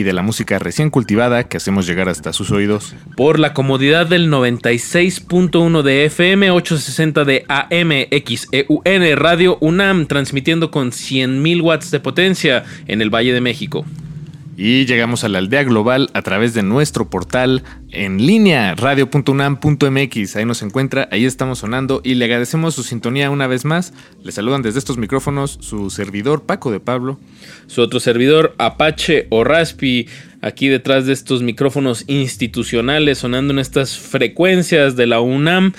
y de la música recién cultivada que hacemos llegar hasta sus oídos. Por la comodidad del 96.1 de FM, 860 de AM, XEUN, Radio UNAM, transmitiendo con 100.000 watts de potencia en el Valle de México. Y llegamos a la aldea global a través de nuestro portal en línea, radio.unam.mx. Ahí nos encuentra, ahí estamos sonando y le agradecemos su sintonía una vez más. Le saludan desde estos micrófonos su servidor Paco de Pablo. Su otro servidor Apache o Raspi, aquí detrás de estos micrófonos institucionales, sonando en estas frecuencias de la UNAM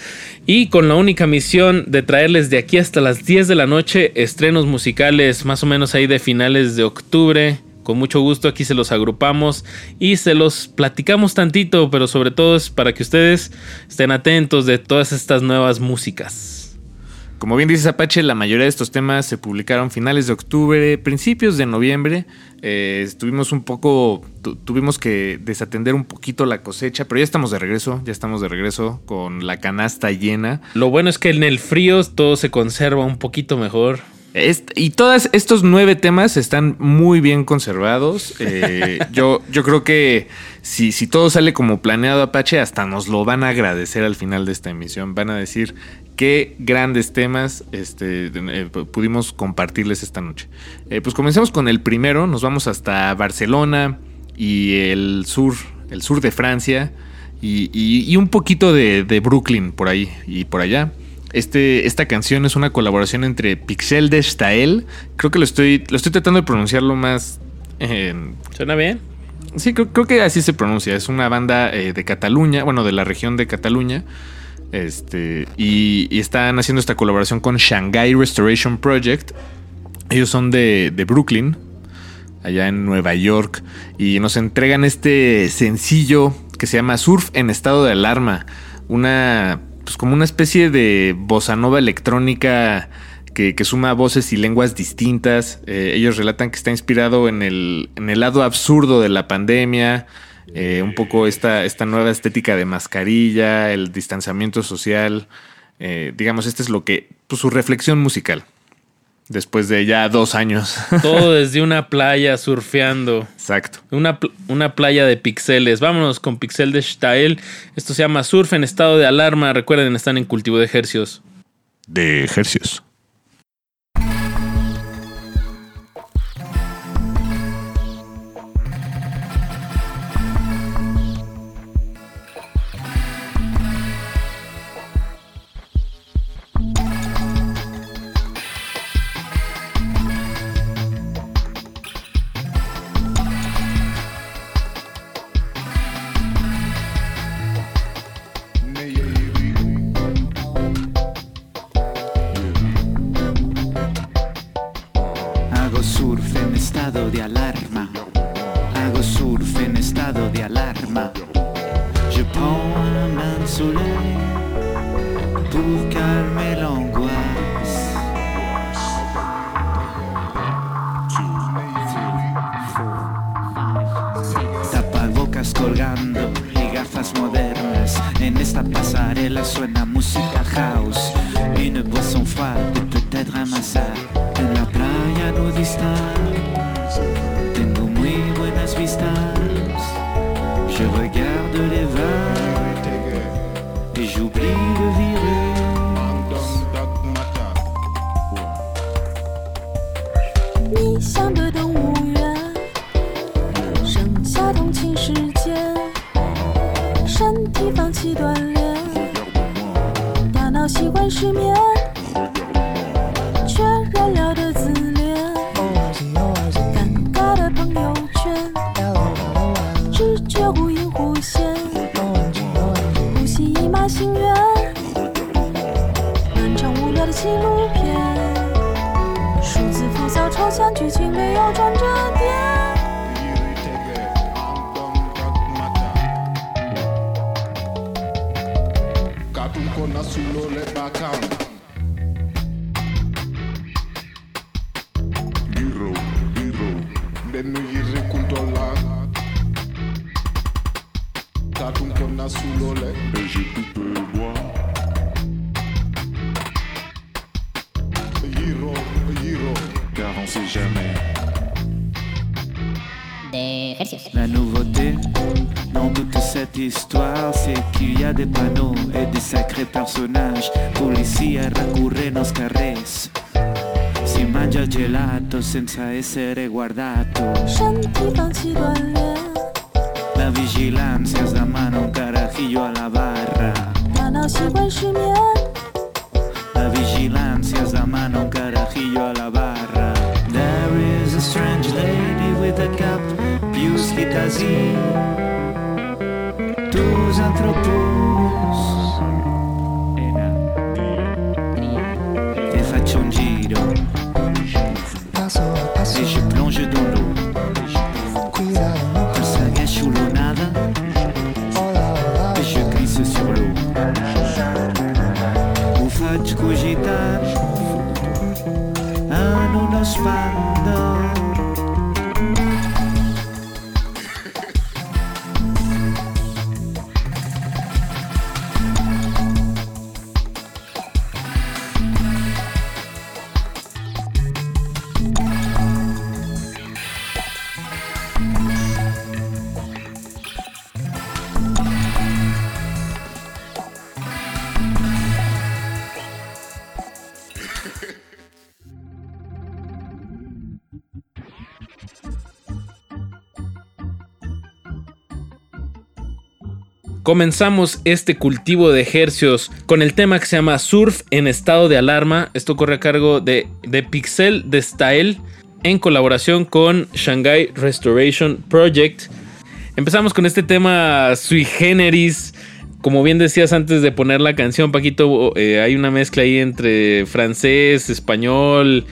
y con la única misión de traerles de aquí hasta las 10 de la noche estrenos musicales más o menos ahí de finales de octubre con mucho gusto aquí se los agrupamos y se los platicamos tantito, pero sobre todo es para que ustedes estén atentos de todas estas nuevas músicas. Como bien dices Apache, la mayoría de estos temas se publicaron finales de octubre, principios de noviembre. Eh, estuvimos un poco, tuvimos que desatender un poquito la cosecha, pero ya estamos de regreso, ya estamos de regreso con la canasta llena. Lo bueno es que en el frío todo se conserva un poquito mejor y todos estos nueve temas están muy bien conservados. Eh, yo, yo creo que si, si todo sale como planeado Apache, hasta nos lo van a agradecer al final de esta emisión. Van a decir qué grandes temas este, eh, pudimos compartirles esta noche. Eh, pues comencemos con el primero. Nos vamos hasta Barcelona y el sur, el sur de Francia. Y, un poquito de, de Brooklyn por ahí y por allá. Este, esta canción es una colaboración entre Pixel de Stael. Creo que lo estoy, lo estoy tratando de pronunciarlo más. ¿Suena bien? Sí, creo, que así se pronuncia. Es una banda eh, de Cataluña, bueno, de la región de Cataluña. Este, y, están haciendo esta colaboración con Shanghai Restoration Project. Ellos son de, de Brooklyn, allá en Nueva York. Y nos entregan este sencillo que se llama Surf en estado de alarma. Una pues como una especie de bossa nova electrónica que, suma voces y lenguas distintas. Eh, ellos relatan que está inspirado en el, en el lado absurdo de la pandemia, eh, un poco esta, esta nueva estética de mascarilla, el distanciamiento social. Eh, digamos, este es lo que, pues su reflexión musical. Después de ya dos años. Todo desde una playa surfeando. Exacto. Una, una playa de pixeles. Vámonos con Pixel de Stael. Esto se llama Surf en estado de alarma. Recuerden, están en cultivo de ejercios. De ejercios. 身体放弃锻炼，大脑习惯失眠，却燃料的自恋，尴尬的朋友圈，直觉忽隐忽现，呼吸一马心愿，漫长无聊的纪录片。数字浮躁抽象，剧情没有转折点。was too low, let my counter. Giro, giro, benn yiri kuntola. Tatum kona sulole. Et j'ai tout peu boire. Giro, giro, car on sait jamais. La nouveauté dans toute cette histoire, c'est qu'il y a des panneaux. personatge, policia recorrent els carrers. Si menja gelato sense ésser guardato. La vigilància es demana un carajillo a la barra. La vigilància es demana un carajillo a la barra. There is a strange lady with a cap, pius schittasi. Tus antropos. et je plonge dans l'eau. Un sagache ou l'eau nada, et je glisse sur l'eau. O fato cogitar, ano nos faz. Comenzamos este cultivo de ejercios con el tema que se llama Surf en estado de alarma. Esto corre a cargo de, de Pixel de Style en colaboración con Shanghai Restoration Project. Empezamos con este tema sui generis. Como bien decías antes de poner la canción, Paquito, eh, hay una mezcla ahí entre francés, español.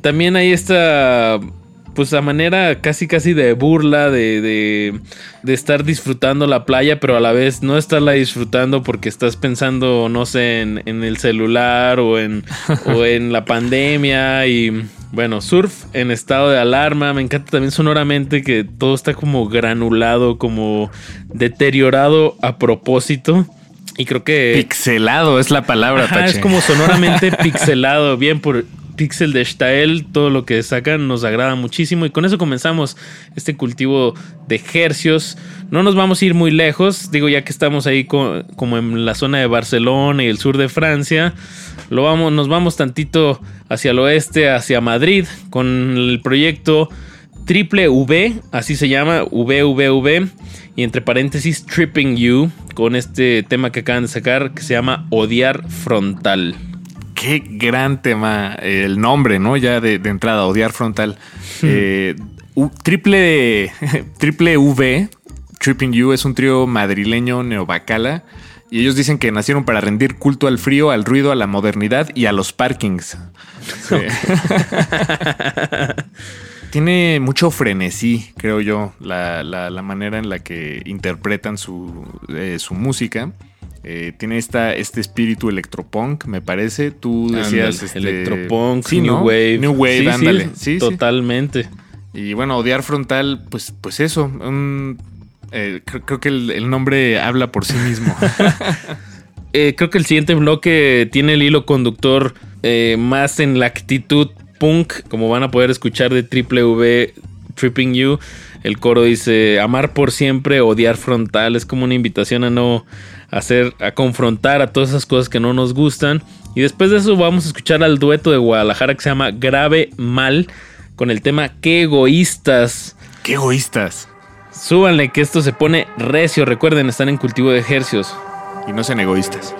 También hay esta pues a manera casi casi de burla de, de, de, estar disfrutando la playa, pero a la vez no estarla disfrutando porque estás pensando, no sé, en, en el celular o en, o en la pandemia y bueno, surf en estado de alarma. Me encanta también sonoramente que todo está como granulado, como deteriorado a propósito. Y creo que... Pixelado es la palabra, Ajá, es como sonoramente pixelado. Bien por Pixel de Stael, todo lo que sacan nos agrada muchísimo y con eso comenzamos este cultivo de hercios. No nos vamos a ir muy lejos, digo ya que estamos ahí co como en la zona de Barcelona y el sur de Francia, lo vamos, nos vamos tantito hacia el oeste, hacia Madrid, con el proyecto Triple V, así se llama, VVV, y entre paréntesis Tripping You, con este tema que acaban de sacar que se llama Odiar Frontal qué gran tema. El nombre, ¿no? Ya de, de entrada, odiar frontal. Hmm. Eh, U, triple, triple V, Tripping You, es un trío madrileño neobacala. Y ellos dicen que nacieron para rendir culto al frío, al ruido, a la modernidad y a los parkings. Sí. Tiene mucho frenesí, creo yo, la, la, la, manera en la que interpretan su, eh, su música. Eh, tiene esta, este espíritu electropunk, me parece. Tú decías. Este, electropunk, sí, New ¿no? Wave. New Wave, sí, ándale. Sí, totalmente. Y bueno, odiar frontal, pues, pues eso. Un, eh, creo, creo, que el, el, nombre habla por sí mismo. eh, creo que el siguiente bloque tiene el hilo conductor más en la actitud punk, como van a poder escuchar de Triple V Tripping You. El coro dice amar por siempre, odiar frontal. Es como una invitación a no hacer, a confrontar a todas esas cosas que no nos gustan. Y después de eso vamos a escuchar al dueto de Guadalajara que se llama Grave Mal con el tema Qué egoístas. Qué egoístas. Súbanle que esto se pone recio. Recuerden, están en cultivo de ejercios. Y no sean egoístas.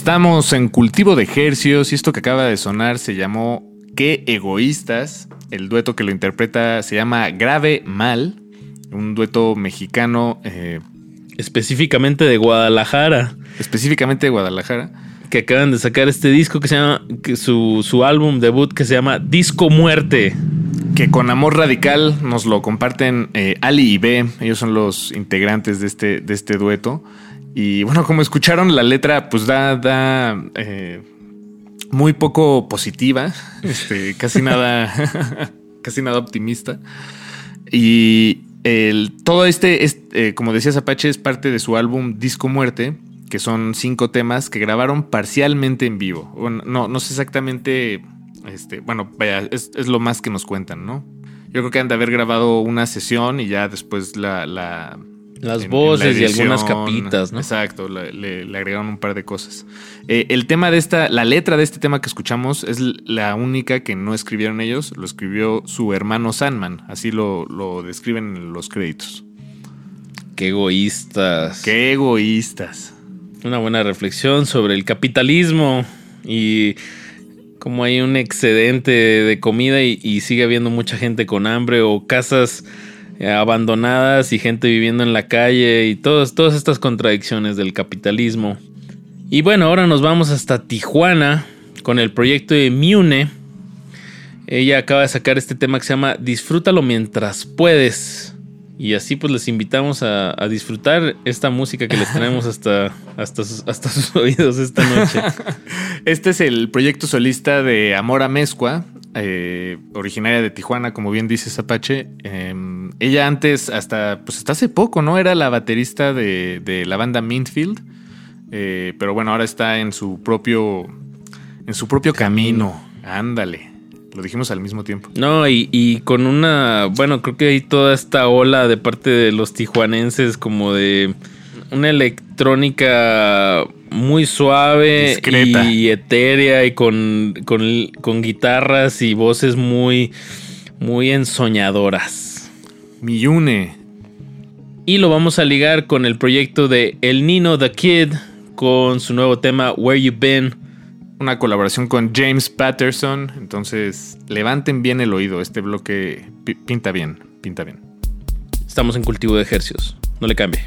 Estamos en cultivo de ejercios y esto que acaba de sonar se llamó Qué egoístas. El dueto que lo interpreta se llama Grave Mal, un dueto mexicano eh, Específicamente de Guadalajara. específicamente de Guadalajara. Que acaban de sacar este disco que se llama. que su, su álbum debut que se llama Disco Muerte. que con amor radical nos lo comparten eh, Ali y B. Ellos son los integrantes de este, de este dueto. Y bueno, como escucharon, la letra pues da, da eh, muy poco positiva, este, casi nada, casi nada optimista. Y el, todo este, es, eh, como decías Apache, es parte de su álbum Disco Muerte, que son cinco temas que grabaron parcialmente en vivo. No, no sé exactamente, este, bueno, vaya, es, lo más que nos cuentan, ¿no? Yo creo que han de haber grabado una sesión y ya después la Las en- en voces la y algunas capitas, ¿no? Exacto, le, le- le agregaron un par de cosas. Eh, el tema de esta, la letra de este tema que escuchamos es la única que no escribieron ellos, lo escribió su hermano Sandman, así lo, lo describen en los créditos. Qué egoístas. Qué egoístas. Una buena reflexión sobre el capitalismo y cómo hay un excedente de comida y, y sigue habiendo mucha gente con hambre o casas abandonadas y gente viviendo en la calle y todas, todas estas contradicciones del capitalismo. Y bueno, ahora nos vamos hasta Tijuana con el proyecto de Mune. Ella acaba de sacar este tema que se llama Disfrútalo mientras puedes. Y así pues les invitamos a, a disfrutar esta música que les traemos hasta, hasta, sus, hasta sus oídos esta noche. Este es el proyecto solista de Amora Mezcua, eh, originaria de Tijuana, como bien dice Apache. Eh, ella antes, hasta, pues hasta hace poco, ¿no? Era la baterista de, de la banda Mintfield. Eh, pero bueno, ahora está en su propio, en su propio camino. Ándale. Lo dijimos al mismo tiempo. No, y, y con una, bueno, creo que hay toda esta ola de parte de los tijuanenses como de una electrónica muy suave Discreta. y etérea y con, con, con guitarras y voces muy, muy ensoñadoras. Miyune. Y lo vamos a ligar con el proyecto de El Nino The Kid con su nuevo tema Where You Been. Una colaboración con James Patterson. Entonces, levanten bien el oído. Este bloque pi- pinta bien. Pinta bien. Estamos en cultivo de ejercicios. No le cambie.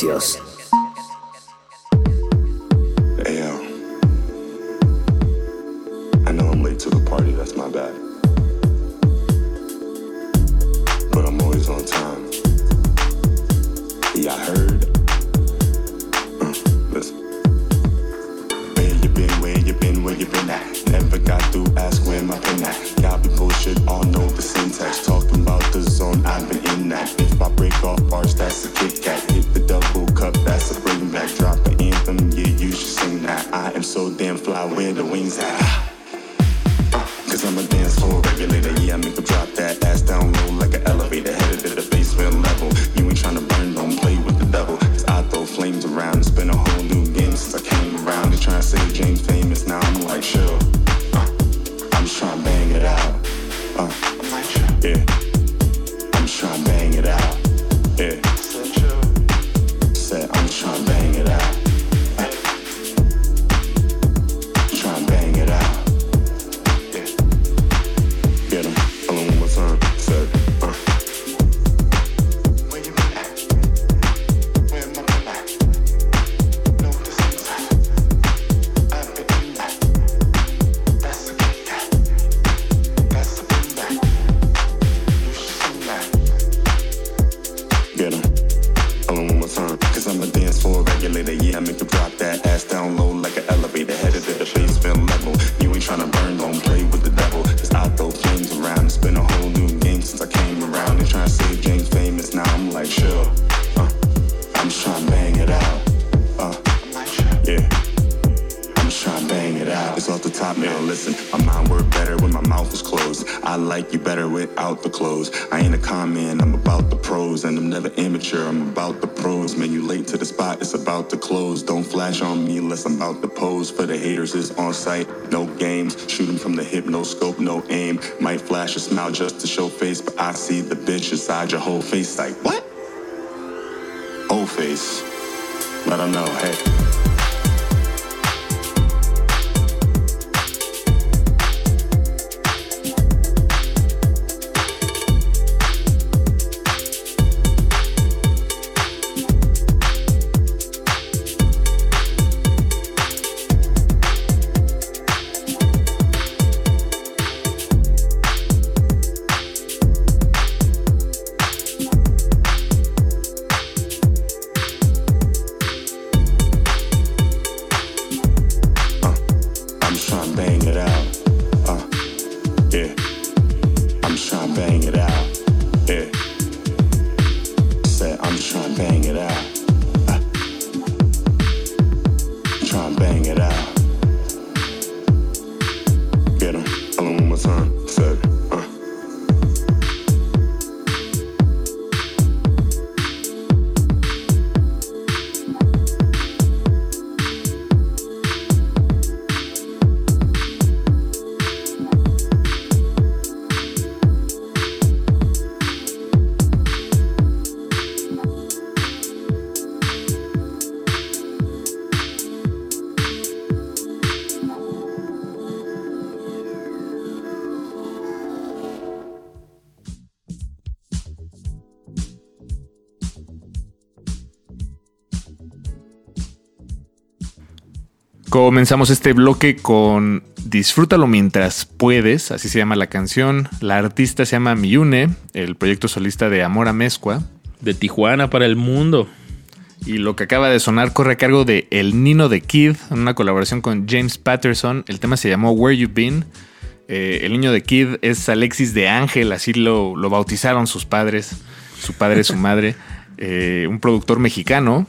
Comercios. on site, no games. Shooting from the hip, no scope, no aim. Might flash a smile just to show face, but I see the bitch inside your whole face like, what? Old face. Let 'em know, hey. Comenzamos este bloque con Disfrútalo mientras puedes, así se llama la canción. La artista se llama Miyune, el proyecto solista de Amor a Mezcua. De Tijuana para el mundo. Y lo que acaba de sonar corre a cargo de El Nino de Kid, en una colaboración con James Patterson. El tema se llamó Where You Been. Eh, el niño de Kid es Alexis de Ángel, así lo, lo bautizaron sus padres, su padre, su madre. Eh, un productor mexicano.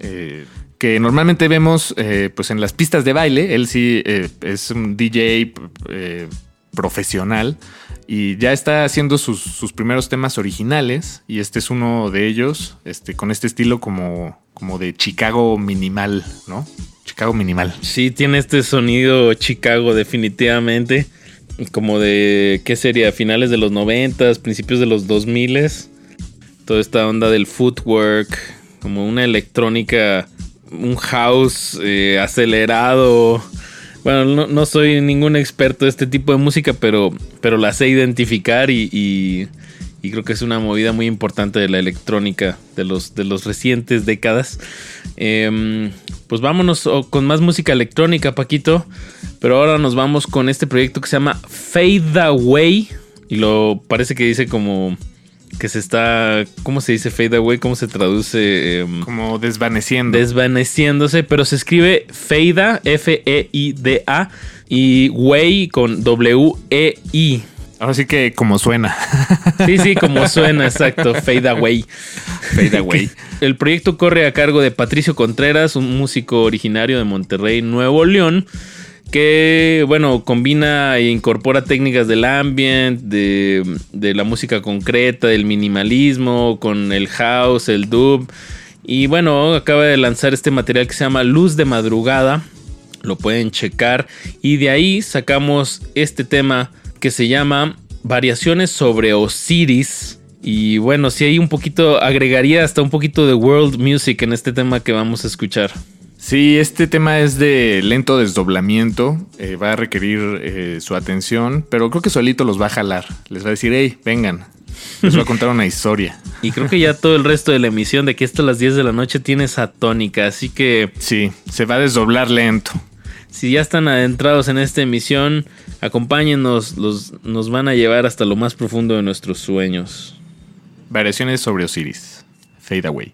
Eh, que normalmente vemos eh, pues en las pistas de baile. Él sí eh, es un DJ eh, profesional y ya está haciendo sus, sus, primeros temas originales y este es uno de ellos, este, con este estilo como, como de Chicago minimal, ¿no? Chicago minimal. Sí, tiene este sonido Chicago definitivamente, como de, ¿qué sería? Finales de los 90, principios de los 2000, toda esta onda del footwork, como una electrónica un house eh, acelerado. Bueno, no, no, soy ningún experto de este tipo de música, pero, pero la sé identificar y, y, creo que es una movida muy importante de la electrónica de los, de los recientes décadas. Em, pues vámonos oh, con más música electrónica, Paquito. Pero ahora nos vamos con este proyecto que se llama Fade Away. Y lo parece que dice como que se está. ¿Cómo se dice Fade Away? ¿Cómo se traduce? Em, Como desvaneciendo. desvaneciéndose, pero se escribe Feida, F-E-I-D-A, y Way con W-E-I. Ahora sí que como suena. Sí, sí, como suena, exacto, Fade Away. Fade away. El proyecto corre a cargo de Patricio Contreras, un músico originario de Monterrey, Nuevo León, que, bueno, combina e incorpora técnicas del ambient, de, de la música concreta, del minimalismo, con el house, el dub. Y bueno, acaba de lanzar este material que se llama Luz de Madrugada. Lo pueden checar. Y de ahí sacamos este tema que se llama Variaciones sobre Osiris. Y bueno, si hay un poquito, agregaría hasta un poquito de world music en este tema que vamos a escuchar. Sí, este tema es de lento desdoblamiento. eh, va a requerir eh, su atención, pero creo que solito los va a jalar. Les va a decir, hey, vengan. Les voy a contar una historia. Y creo que ya todo el resto de la emisión de que esto a las 10 de la noche tiene esa tónica. Así que Sí, se va a desdoblar lento. si ya están adentrados en esta emisión, acompáñennos, los, nos van a llevar hasta lo más profundo de nuestros sueños. Variaciones sobre Osiris. Fade away.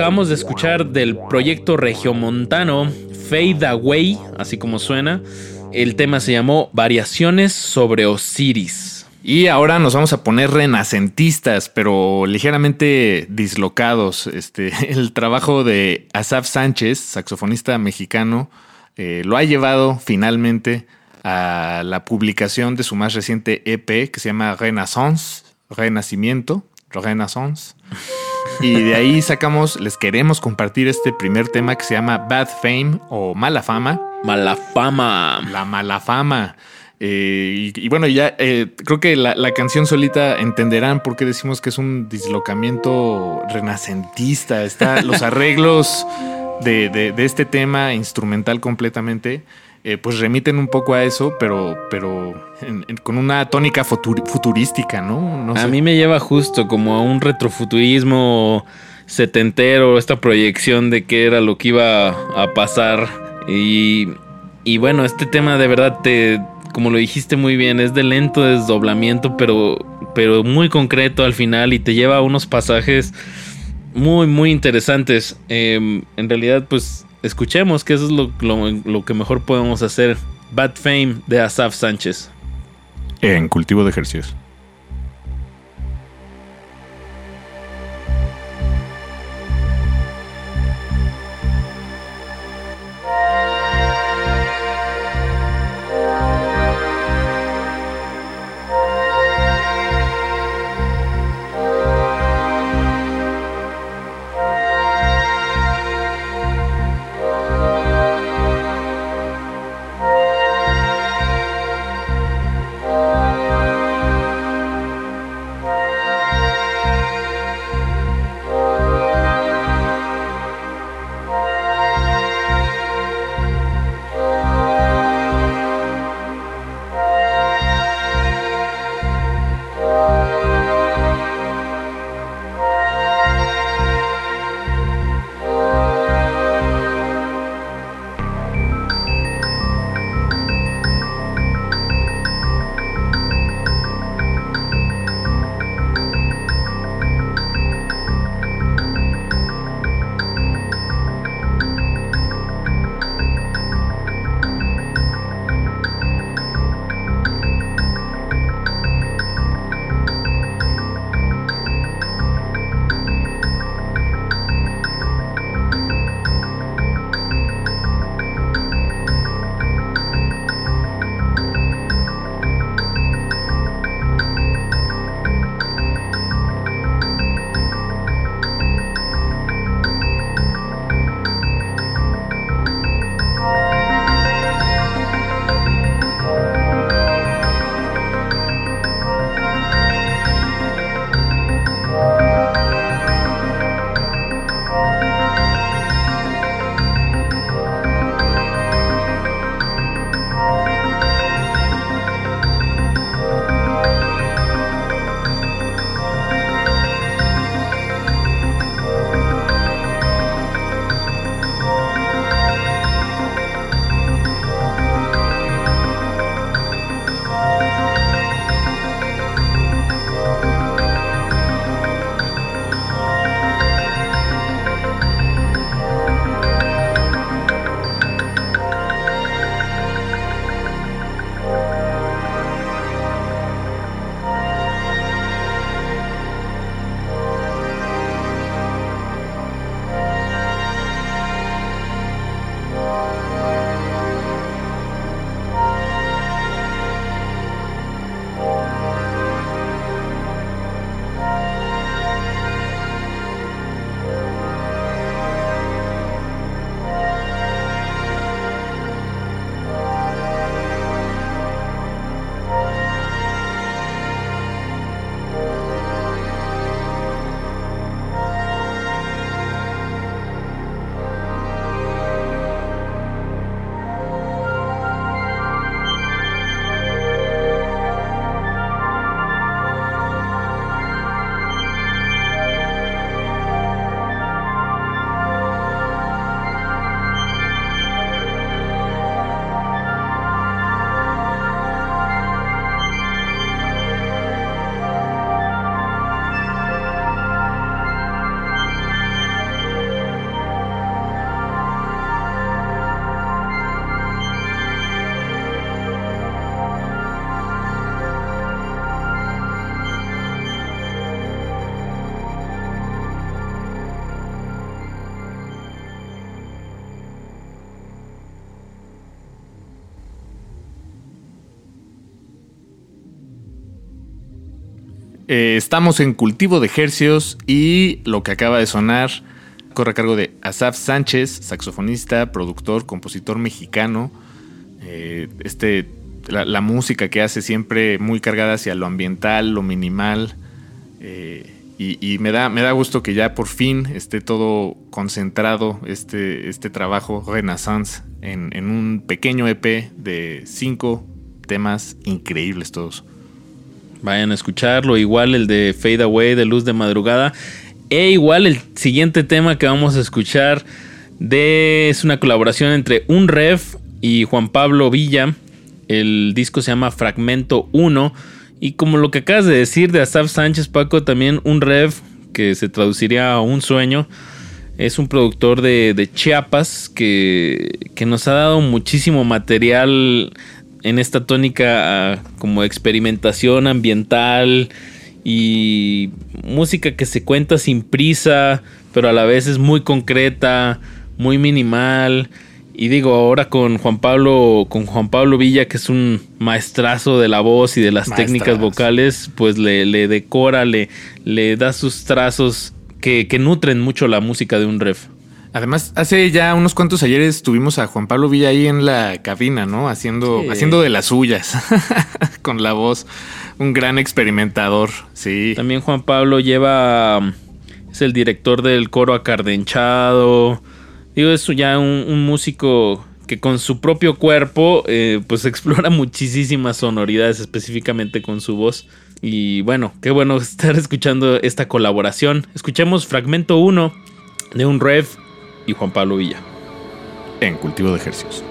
Acabamos de escuchar del proyecto regiomontano Fade Away, así como suena. El tema se llamó Variaciones sobre Osiris. Y ahora nos vamos a poner renacentistas, pero ligeramente dislocados. Este, el trabajo de Asaf Sánchez, saxofonista mexicano, eh, lo ha llevado finalmente a la publicación de su más reciente EP que se llama Renaissance, Renacimiento, Renaissance. Y de ahí sacamos, les queremos compartir este primer tema que se llama Bad Fame o Mala Fama. Mala fama. La mala fama. Eh, y, y bueno, ya eh, creo que la, la canción solita entenderán por qué decimos que es un dislocamiento renacentista. Está los arreglos de, de- de este tema instrumental completamente. Eh, pues remiten un poco a eso, pero, pero en- en- con una tónica futurística, ¿no? No A sé. mí me lleva justo como a un retrofuturismo setentero, esta proyección de qué era lo que iba a pasar. Y, y bueno, este tema de verdad te, como lo dijiste muy bien, es de lento desdoblamiento, pero, pero muy concreto al final y te lleva a unos pasajes muy, muy interesantes. Eh, en realidad, pues escuchemos que eso es lo, lo- lo que mejor podemos hacer. Bad Fame de Asaf Sánchez. En cultivo de ejercicios. Eh, estamos en cultivo de hercios y lo que acaba de sonar corre a cargo de Asaf Sánchez, saxofonista, productor, compositor mexicano. Eh, este, la, música que hace siempre muy cargada hacia lo ambiental, lo minimal. eh, y me, da, me da gusto que ya por fin esté todo concentrado, este, este trabajo Renaissance, en, en un pequeño EP de cinco temas increíbles todos. Vayan a escucharlo. Igual el de Fade Away de Luz de Madrugada. E igual el siguiente tema que vamos a escuchar de, es una colaboración entre Un Ref y Juan Pablo Villa. El disco se llama Fragmento 1. Y como lo que acabas de decir de Asaf Sánchez, Paco, también Un Ref, que se traduciría a Un Sueño. Es un productor de, de Chiapas que, que nos ha dado muchísimo material en esta tónica ah, como experimentación ambiental y música que se cuenta sin prisa, pero a la vez es muy concreta, muy minimal. Y digo, ahora con Juan Pablo, con Juan Pablo Villa, que es un maestrazo de la voz y de las técnicas vocales, pues le, le decora, le, le da sus trazos que, que nutren mucho la música de un ref. Además, hace ya unos cuantos ayeres tuvimos a Juan Pablo Villa ahí en la cabina, ¿no? Haciendo, Sí. haciendo de las suyas con la voz. Un gran experimentador, sí. También Juan Pablo lleva. Es el director del coro acardenchado. Digo, es ya un, un músico que con su propio cuerpo, eh, pues explora muchísimas sonoridades, específicamente con su voz. Y bueno, qué bueno estar escuchando esta colaboración. Escuchemos fragmento 1 de un rev y Juan Pablo Villa. En cultivo de ejercicios.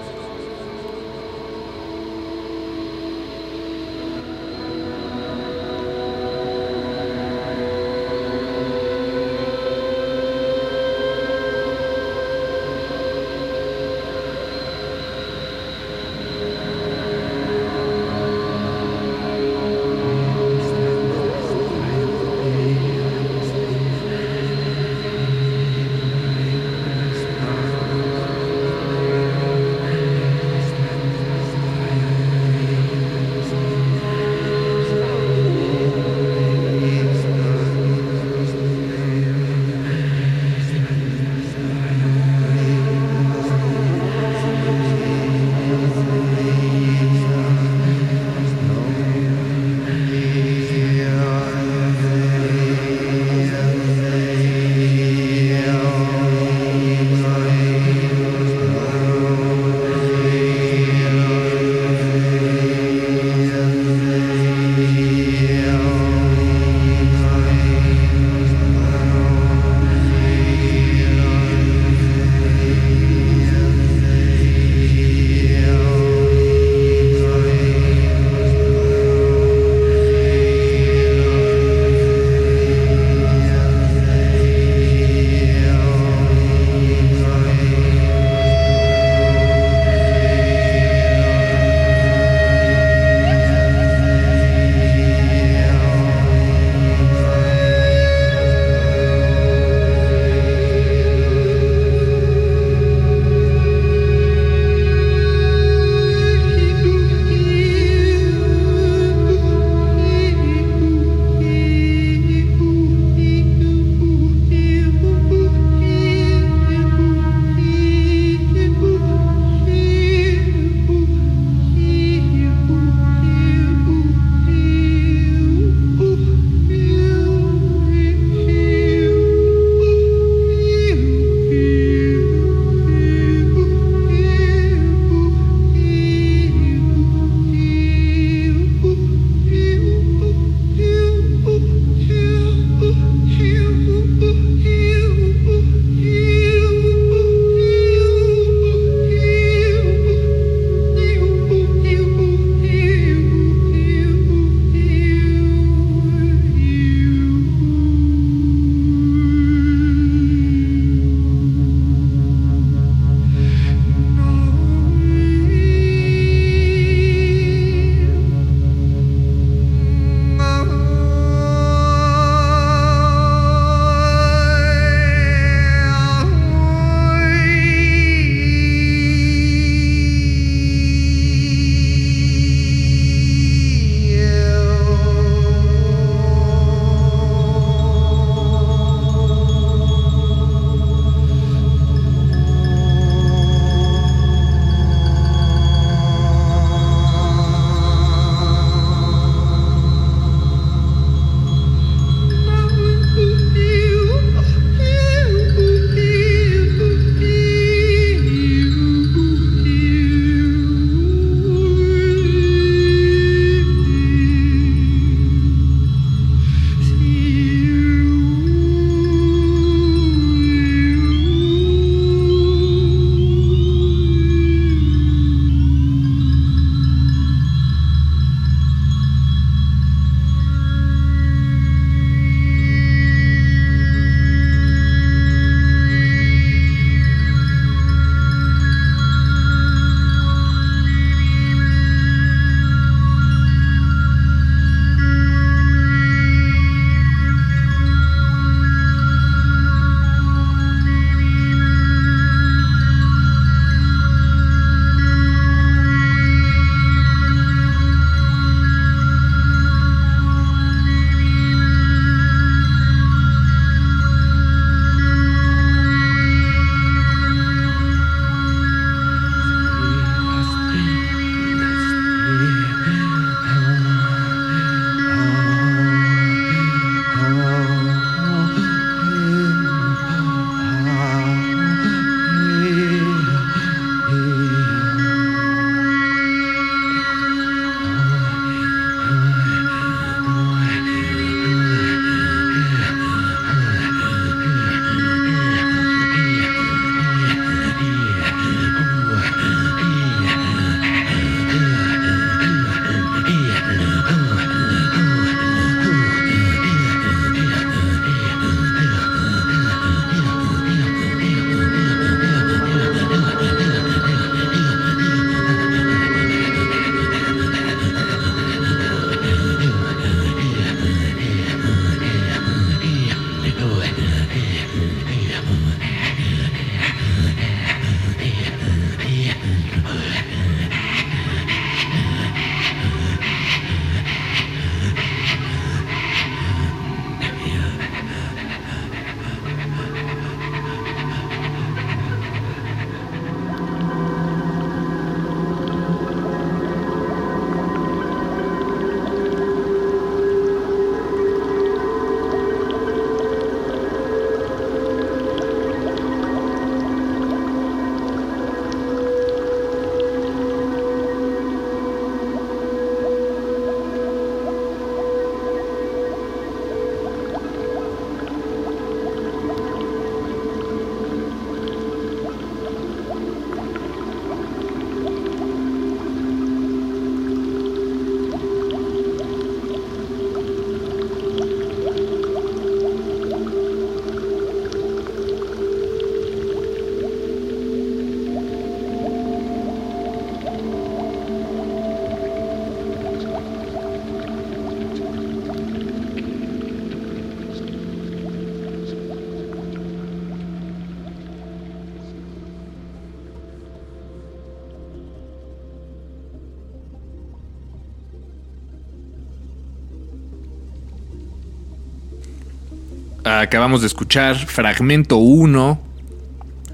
Acabamos de escuchar Fragmento 1,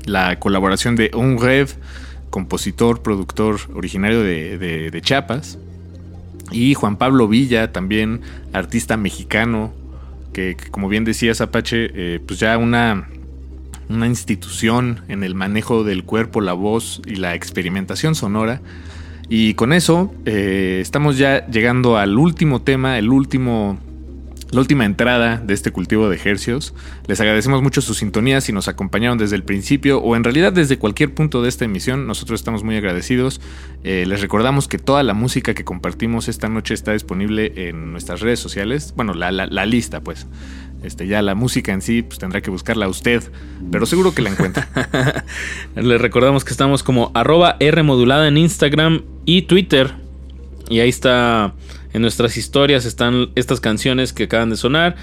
la colaboración de Un Rev, compositor, productor originario de, Chiapas. Y Juan Pablo Villa, también artista mexicano, que, que como bien decías Apache, eh, pues ya una, una institución en el manejo del cuerpo, la voz y la experimentación sonora. Y con eso eh, estamos ya llegando al último tema, el último, la última entrada de este cultivo de ejercios. Les agradecemos mucho su sintonía si nos acompañaron desde el principio o en realidad desde cualquier punto de esta emisión. Nosotros estamos muy agradecidos. Eh, les recordamos que toda la música que compartimos esta noche está disponible en nuestras redes sociales. Bueno, la, lista pues. Este, ya la música en sí, pues tendrá que buscarla usted, pero seguro que la encuentra. Les recordamos que estamos como arroba R en Instagram y Twitter. Y ahí está, en nuestras historias están estas canciones que acaban de sonar.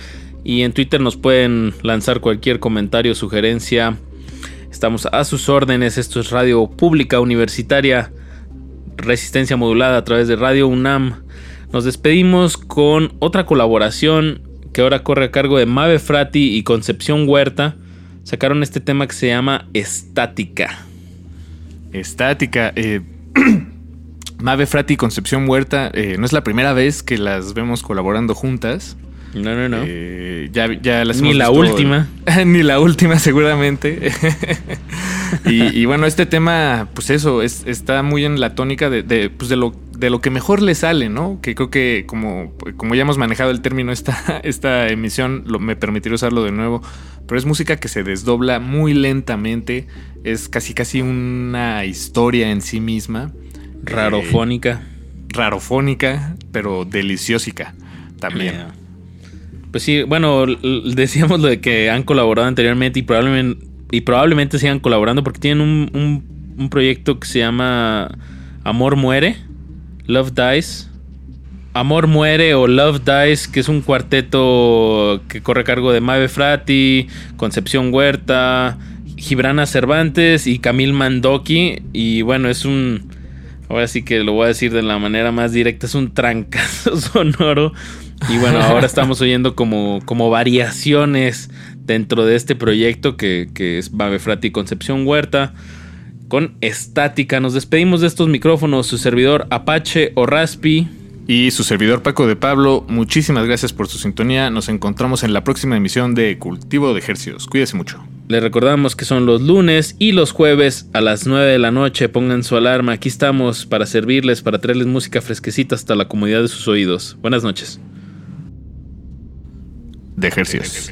Y en Twitter nos pueden lanzar cualquier comentario, sugerencia. Estamos a sus órdenes. Esto es Radio Pública Universitaria. Resistencia modulada a través de Radio UNAM. Nos despedimos con otra colaboración que ahora corre a cargo de Mave Frati y Concepción Huerta. Sacaron este tema que se llama Estática. Estática. eh, Mave Frati y Concepción Huerta, eh, no es la primera vez que las vemos colaborando juntas. No, no, no. Eh, ya, ya las Ni la visto- última. Ni la última, seguramente. y, y bueno, este tema, pues eso, es- está muy en la tónica de, de, pues de, lo, de lo que mejor le sale, ¿no? Que creo que como, como ya hemos manejado el término esta, esta emisión, lo- me permitiré usarlo de nuevo. Pero es música que se desdobla muy lentamente. Es casi casi una historia en sí misma. Rarofónica. Eh, rarofónica, pero deliciosica también. Eh, Pues sí, bueno, decíamos lo de que han colaborado anteriormente y probablemente, y probablemente sigan colaborando porque tienen un, un- un proyecto que se llama Amor Muere, Love Dies. Amor Muere o Love Dies, que es un cuarteto que corre a cargo de Mave Frati, Concepción Huerta, Gibrana Cervantes y Camil Mandoki. Y bueno, es un. Ahora sí que lo voy a decir de la manera más directa: es un trancazo sonoro. Y bueno, ahora estamos oyendo como, como variaciones dentro de este proyecto que, que es Mave Frati y Concepción Huerta con estática. Nos despedimos de estos micrófonos, su servidor Apache o Raspi. Y su servidor Paco de Pablo, muchísimas gracias por su sintonía. Nos encontramos en la próxima emisión de Cultivo de Ejercicios. Cuídese mucho. Les recordamos que son los lunes y los jueves a las 9 de la noche. Pongan su alarma. Aquí estamos para servirles, para traerles música fresquecita hasta la comodidad de sus oídos. Buenas noches. De Ejercicios.